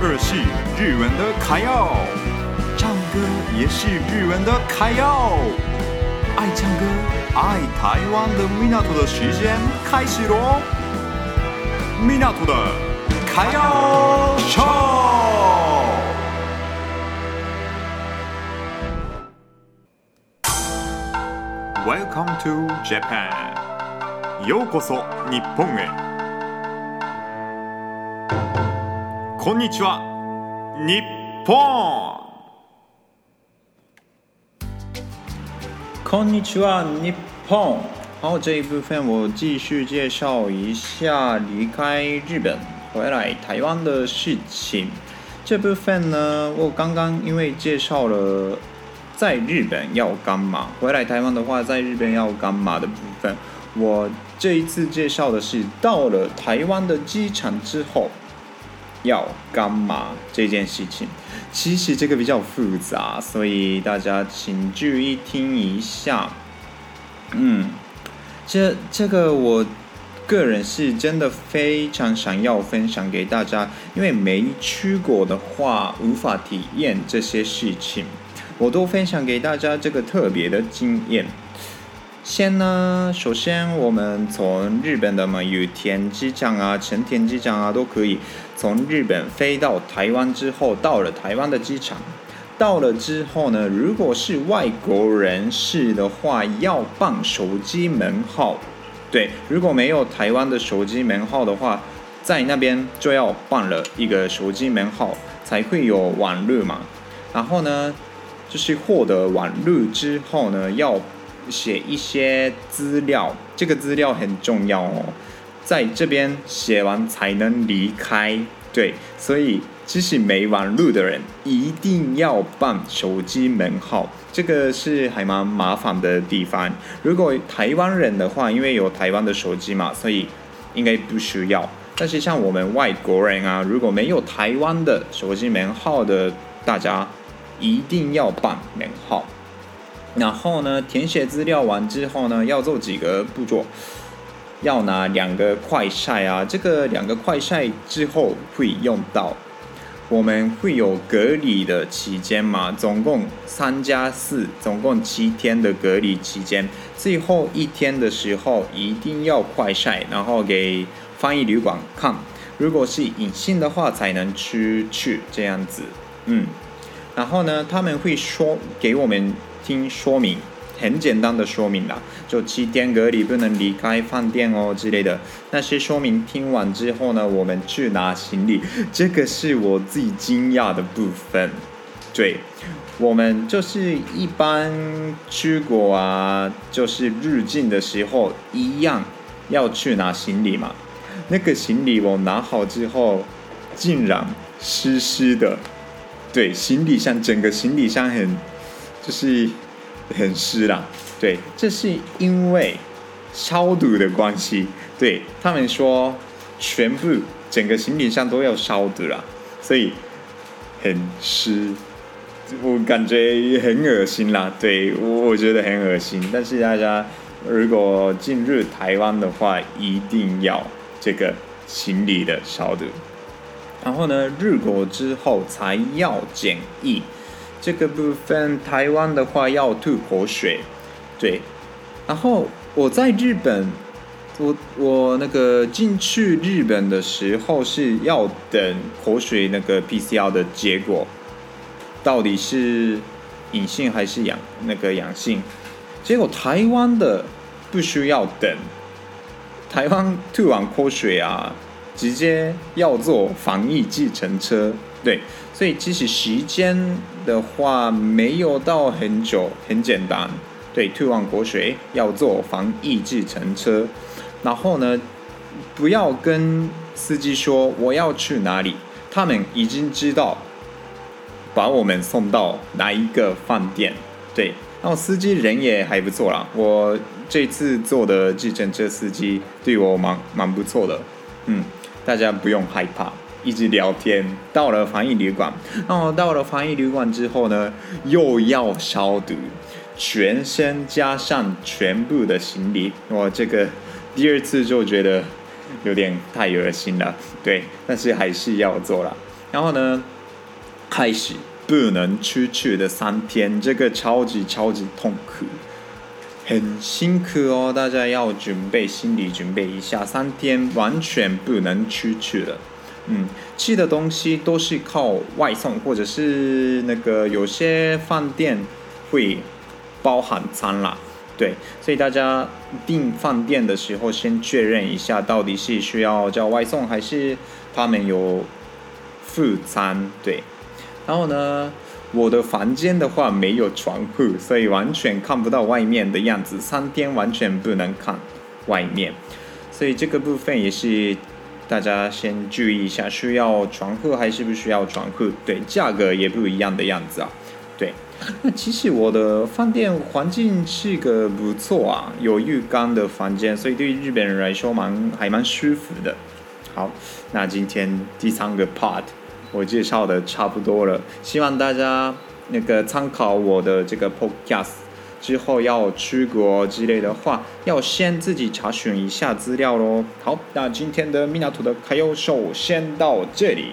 二是日文的卡要，唱歌也是日文的卡要。爱唱歌、爱台湾的米纳图的时间开始喽！米纳图的卡要秀。Welcome to Japan，ようこそ日本へ。こんにちは，日本。こんにちは，日本。好，这一部分我继续介绍一下离开日本回来台湾的事情。这部分呢，我刚刚因为介绍了在日本要干嘛，回来台湾的话，在日本要干嘛的部分，我这一次介绍的是到了台湾的机场之后。 要干嘛这件事情，其实这个比较复杂，所以大家请注意听一下。嗯，这这个我个人是真的非常想要分享给大家，因为没去过的话无法体验这些事情，我都分享给大家这个特别的经验。先呢，首先我们从日本的嘛羽田机场啊、成田机场啊都可以从日本飞到台湾之后，到了台湾的机场，到了之后呢，如果是外国人士的话，要办手机门号。对，如果没有台湾的手机门号的话，在那边就要办了一个手机门号，才会有网络嘛。然后呢，就是获得网络之后呢，要。写一些资料，这个资料很重要哦，在这边写完才能离开。对，所以即使没网路的人，一定要办手机门号，这个是还蛮麻烦的地方。如果台湾人的话，因为有台湾的手机嘛，所以应该不需要。但是像我们外国人啊，如果没有台湾的手机门号的，大家一定要办门号。然后呢，填写资料完之后呢，要做几个步骤，要拿两个快晒啊，这个两个快晒之后会用到，我们会有隔离的期间嘛，总共三加四，总共七天的隔离期间，最后一天的时候一定要快晒，然后给翻译旅馆看，如果是隐性的话才能出去这样子，嗯，然后呢，他们会说给我们。听说明，很简单的说明啦，就七天隔离不能离开饭店哦之类的那些说明。听完之后呢，我们去拿行李，这个是我自己惊讶的部分。对，我们就是一般出国啊，就是入境的时候一样要去拿行李嘛。那个行李我拿好之后，竟然湿湿的。对，行李箱整个行李箱很。就是 很湿啦，对，这是因为消毒的关系。对，他们说，全部整个行李箱都要消毒啦，所以很湿，我感觉很恶心啦。对，我我觉得很恶心。但是大家如果进入台湾的话，一定要这个行李的消毒。然后呢，入国之后才要检疫。这个部分，台湾的话要吐口水，对。然后我在日本，我我那个进去日本的时候是要等口水那个 PCR 的结果，到底是阴性还是阳那个阳性？结果台湾的不需要等，台湾吐完口水啊，直接要坐防疫计程车。对，所以其实时间的话没有到很久，很简单。对，退完国学要坐防疫计程车，然后呢，不要跟司机说我要去哪里，他们已经知道把我们送到哪一个饭店。对，然后司机人也还不错啦，我这次坐的计程车司机对我蛮蛮不错的，嗯，大家不用害怕。一直聊天，到了防疫旅馆，然后到了防疫旅馆之后呢，又要消毒，全身加上全部的行李，我，这个第二次就觉得有点太恶心了，对，但是还是要做了。然后呢，开始不能出去的三天，这个超级超级痛苦，很辛苦哦，大家要准备心理准备一下，三天完全不能出去了。嗯，吃的东西都是靠外送，或者是那个有些饭店会包含餐啦。对，所以大家订饭店的时候，先确认一下到底是需要叫外送，还是他们有附餐。对，然后呢，我的房间的话没有窗户，所以完全看不到外面的样子，三天完全不能看外面，所以这个部分也是大家先注意一下，需要床铺还是不需要床铺？对，价格也不一样的样子啊。对，那 其实我的饭店环境是个不错啊，有浴缸的房间，所以对日本人来说蛮还蛮舒服的。好，那今天第三个 part 我介绍的差不多了，希望大家那个参考我的这个 podcast 之后要出国之类的话，要先自己查询一下资料喽。好，那今天的米纳图的开游首先到这里。